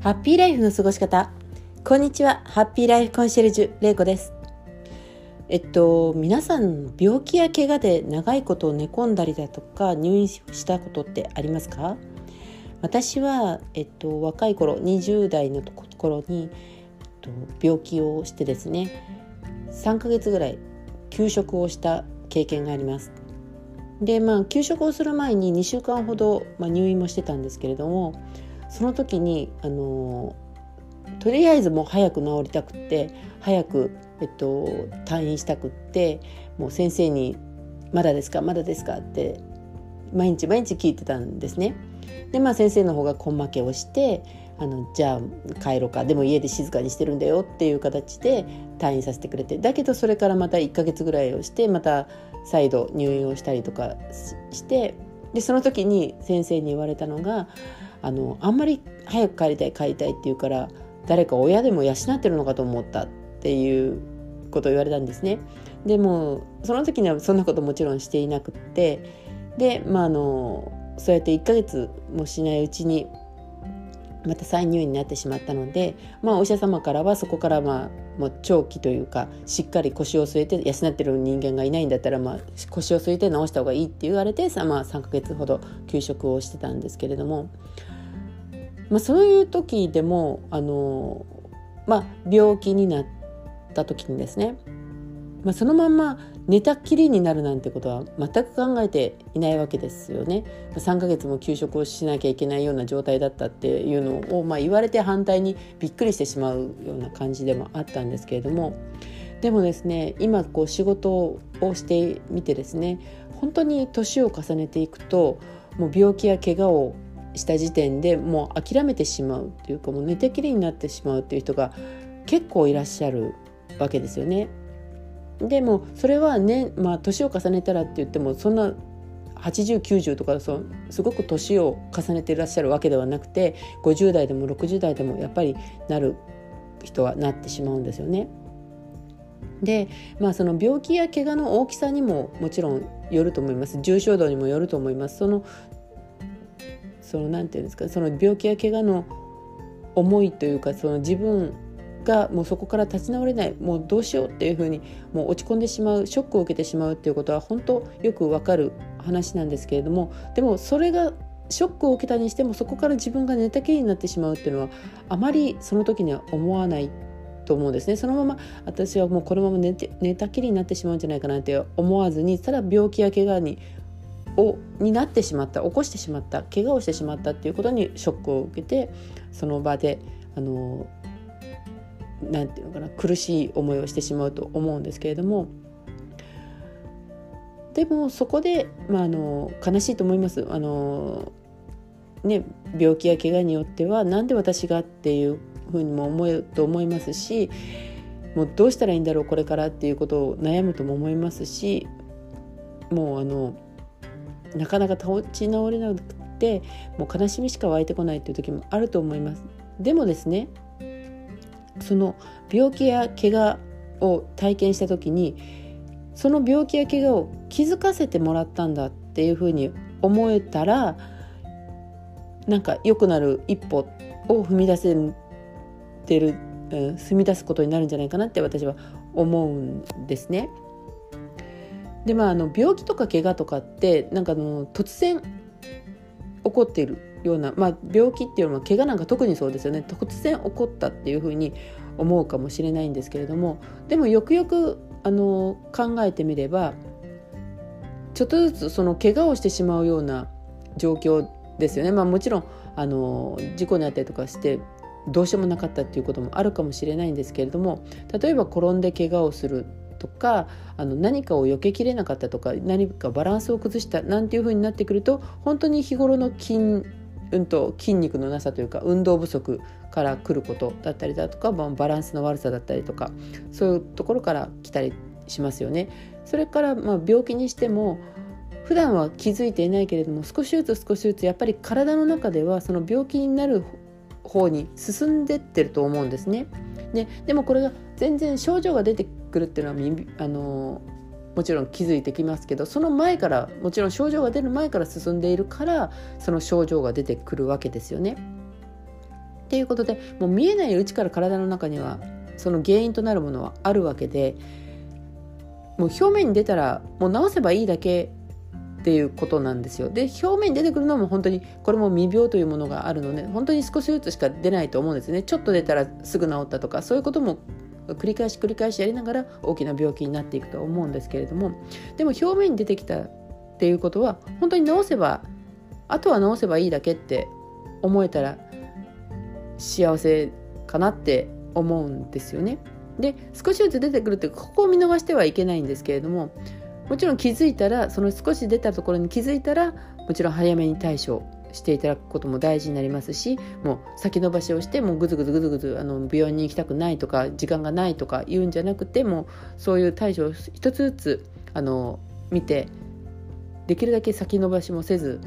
ハッピーライフの過ごし方。こんにちは。ハッピーライフコンシェルジュ、れいこです。えっと、皆さん、病気や怪我で長いこと寝込んだりだとか、入院したことってありますか？私は、えっと、若い頃、20代の頃に、えっと、病気をしてですね、3ヶ月ぐらい休職をした経験があります。でまあ休職をする前に2週間ほど、まあ、入院もしてたんですけれどもその時にあのとりあえずもう早く治りたくって早く、えっと、退院したくってもう先生に「まだですか？まだですか?」って毎日毎日聞いてたんですね。でまあ先生の方が根負けをしてあのじゃあ帰ろうかでも家で静かにしてるんだよっていう形で退院させてくれてだけどそれからまた1ヶ月ぐらいをしてまた再度入院をしたりとかしてでその時に先生に言われたのがあのあんまり早く帰りたい帰りたいって言うから誰か親でも養ってるのかと思ったっていうことを言われたんですね。でもその時にはそんなこともちろんしていなくってでまああのそうやって1ヶ月もしないうちにまた再入院になってしまったので、まあ、お医者様からはそこからまあもう長期というかしっかり腰を据えて養ってる人間がいないんだったら、まあ、腰を据えて治した方がいいって言われてさ、まあ、3ヶ月ほど休職をしてたんですけれども、まあ、そういう時でもあの、まあ、病気になった時にですねまあ、そのまま寝たきりになるなんてことは全く考えていないわけですよね。3ヶ月も休職をしなきゃいけないような状態だったっていうのを、まあ、言われて反対にびっくりしてしまうような感じでもあったんですけれどもでもですね今こう仕事をしてみてですね本当に年を重ねていくともう病気や怪我をした時点でもう諦めてしまうというかもう寝てきりになってしまうっていう人が結構いらっしゃるわけですよね。でもそれはねまあ年を重ねたらって言ってもそんな8090とかそうすごく年を重ねていらっしゃるわけではなくて50代でも60代でもやっぱりなる人はなってしまうんですよね。でまあその病気や怪我の大きさにももちろんよると思います重症度にもよると思いますそのそのなんていうんですかその病気や怪我の思いというかその自分がもうそこから立ち直れない。もうどうしようっていうふうにもう落ち込んでしまうショックを受けてしまうっていうことは本当よくわかる話なんですけれどもでもそれがショックを受けたにしてもそこから自分が寝たきりになってしまうっていうのはあまりその時には思わないと思うんですね。そのまま私はもうこのまま寝て寝たきりになってしまうんじゃないかなって思わずにただ病気や怪我にをになってしまった起こしてしまった怪我をしてしまったっていうことにショックを受けてその場であのなんていうのかな苦しい思いをしてしまうと思うんですけれどもでもそこで、まあ、あの悲しいと思います。あのね、病気や怪我によっては何で私がっていうふうにも思うと思いますしもうどうしたらいいんだろうこれからっていうことを悩むとも思いますしもうあのなかなか立ち直れなくてもう悲しみしか湧いてこないっていう時もあると思います。でもですねその病気や怪我を体験した時にその病気や怪我を気づかせてもらったんだっていうふうに思えたらなんか良くなる一歩を踏み出せてる、うん、踏み出すことになるんじゃないかなって私は思うんですね。でまああの病気とか怪我とかってなんかの突然起こっているような、まあ、病気っていうのは怪我なんか特にそうですよね突然起こったっていうふうに思うかもしれないんですけれどもでもよくよくあの考えてみればちょっとずつその怪我をしてしまうような状況ですよね。まあ、もちろんあの事故にあったりとかしてどうしようもなかったっていうこともあるかもしれないんですけれども例えば転んで怪我をするとかあの何かを避けきれなかったとか何かバランスを崩したなんていうふうになってくると本当に日頃の筋うんと筋肉のなさというか運動不足から来ることだったりだとか、まあ、バランスの悪さだったりとかそういうところから来たりしますよね。それからまあ病気にしても普段は気づいていないけれども少しずつ少しずつやっぱり体の中ではその病気になる方に進んでってると思うんですね。ででもこれが全然症状が出てくるっていうのはあのもちろん気づいてきますけどその前からもちろん症状が出る前から進んでいるからその症状が出てくるわけですよね。っていうことでもう見えないうちから体の中にはその原因となるものはあるわけでもう表面に出たらもう治せばいいだけっていうことなんですよで表面に出てくるのも本当にこれも未病というものがあるので本当に少しずつしか出ないと思うんですねちょっと出たらすぐ治ったとかそういうことも繰り返し繰り返しやりながら大きな病気になっていくと思うんですけれどもでも表面に出てきたっていうことは本当に治せばあとは治せばいいだけって思えたら幸せかなって思うんですよね。で少しずつ出てくるってここを見逃してはいけないんですけれどももちろん気づいたらその少し出たところに気づいたらもちろん早めに対処していただくことも大事になりますしもう先延ばしをしてもうぐずぐずぐずぐずあの病院に行きたくないとか時間がないとか言うんじゃなくてもそういう対処を一つずつあの見てできるだけ先延ばしもせず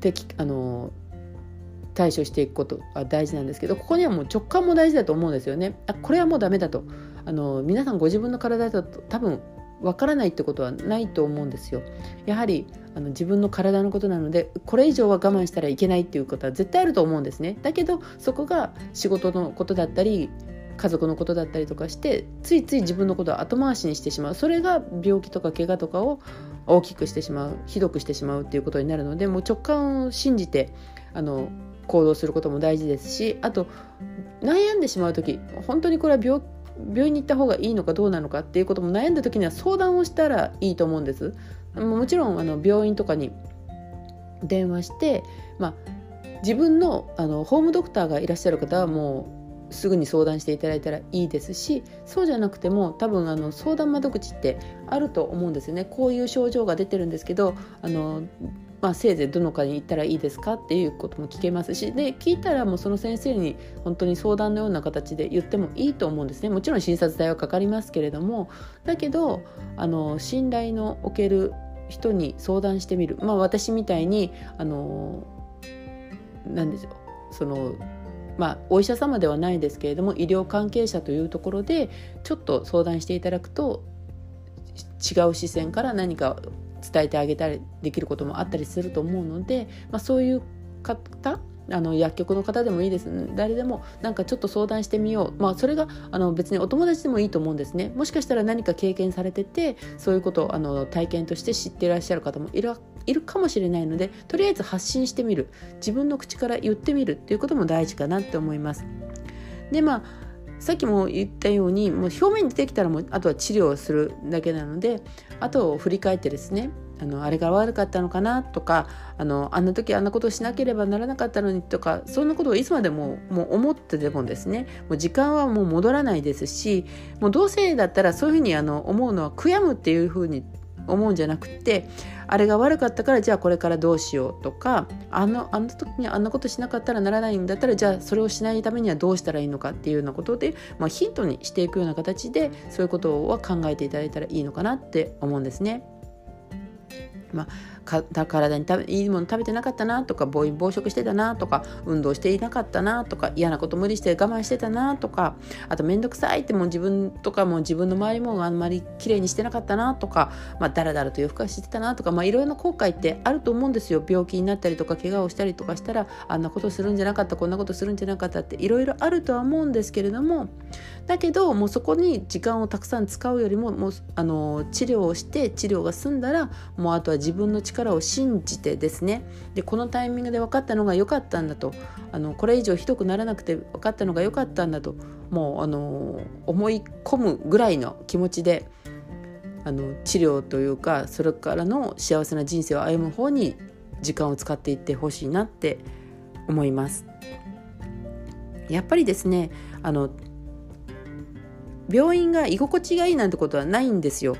適あの対処していくことが大事なんですけどここにはもう直感も大事だと思うんですよね。あこれはもうダメだとあの皆さんご自分の体だと多分わからないってことはないと思うんですよ。やはりあの自分の体のことなのでこれ以上は我慢したらいけないっていうことは絶対あると思うんですね。だけどそこが仕事のことだったり家族のことだったりとかしてついつい自分のことを後回しにしてしまうそれが病気とか怪我とかを大きくしてしまうひどくしてしまうっていうことになるのでもう直感を信じてあの行動することも大事ですしあと悩んでしまう時本当にこれは病病院に行った方がいいのかどうなのかっていうことも悩んだ時には相談をしたらいいと思うんです。もちろんあの病院とかに電話して、まあ、自分のあのホームドクターがいらっしゃる方はもうすぐに相談していただいたらいいですしそうじゃなくても多分あの相談窓口ってあると思うんですよねこういう症状が出てるんですけどあのまあ、せいぜいどの科に行ったらいいですかっていうことも聞けますしで聞いたらもうその先生に本当に相談のような形で言ってもいいと思うんですね。もちろん診察代はかかりますけれどもだけどあの信頼のおける人に相談してみる。まあ私みたいにあの何でしょう。そのまあ、お医者様ではないですけれども医療関係者というところでちょっと相談していただくと違う視線から何か伝えてあげたりできることもあったりすると思うので、まあ、そういう方あの薬局の方でもいいです、誰でもなんかちょっと相談してみよう、まあ、それがあの別にお友達でもいいと思うんですね。もしかしたら何か経験されててそういうことをあの体験として知っていらっしゃる方もいるいるかもしれないのでとりあえず発信してみる。自分の口から言ってみるっていうことも大事かなって思います。でまあさっきも言ったようにもう表面に出てきたらもうあとは治療をするだけなのであとを振り返ってですねあのあれが悪かったのかなとかあのあんな時あんなことをしなければならなかったのにとかそんなことをいつまでももう思ってでもですねもう時間はもう戻らないですしもうどうせだったらそういうふうにあの思うのは悔やむっていうふうに思うんじゃなくてあれが悪かったからじゃあこれからどうしようとかあのあの時にあんなことしなかったらならないんだったらじゃあそれをしないためにはどうしたらいいのかっていうようなことで、まあ、ヒントにしていくような形でそういうことは考えていただいたらいいのかなって思うんですね。まあ体にいいもの食べてなかったなとか暴飲暴食してたなとか運動していなかったなとか嫌なこと無理して我慢してたなとかあと面倒くさいってもう自分とかも自分の周りもあんまり綺麗にしてなかったなとか、まあ、だらだらと夜更かししてたなとか、まあ、いろいろな後悔ってあると思うんですよ。病気になったりとか怪我をしたりとかしたらあんなことするんじゃなかったこんなことするんじゃなかったっていろいろあるとは思うんですけれどもだけどもうそこに時間をたくさん使うよりももうあの治療をして治療が済んだらもうあとは自分の力を信じてですねでこのタイミングで分かったのが良かったんだとあのこれ以上ひどくならなくて分かったのが良かったんだともうあの思い込むぐらいの気持ちであの治療というかそれからの幸せな人生を歩む方に時間を使っていってほしいなって思います。やっぱりですねあの病院が居心地がいいなんてことはないんですよ。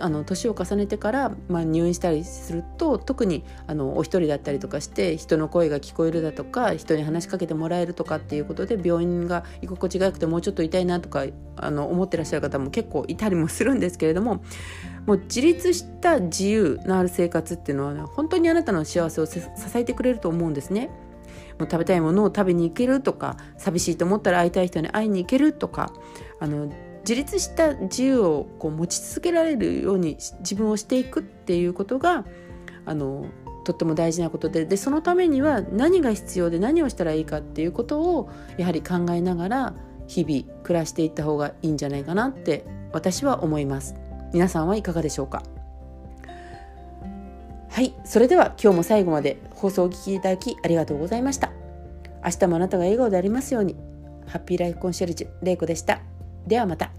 あの年を重ねてから、まあ、入院したりすると特にあのお一人だったりとかして人の声が聞こえるだとか人に話しかけてもらえるとかっていうことで病院が居心地が良くてもうちょっと痛いなとかあの思ってらっしゃる方も結構いたりもするんですけれどももう自立した自由のある生活っていうのは、ね、本当にあなたの幸せを支えてくれると思うんですね。もう食べたいものを食べに行けるとか寂しいと思ったら会いたい人に会いに行けるとかあの自立した自由をこう持ち続けられるように自分をしていくっていうことがあのとっても大事なことででそのためには何が必要で何をしたらいいかっていうことをやはり考えながら日々暮らしていった方がいいんじゃないかなって私は思います。皆さんはいかがでしょうか？はいそれでは今日も最後まで放送をお聴きいただきありがとうございました。明日もあなたが笑顔でありますように。ハッピーライフコンシェルジュれいこでした。ではまた。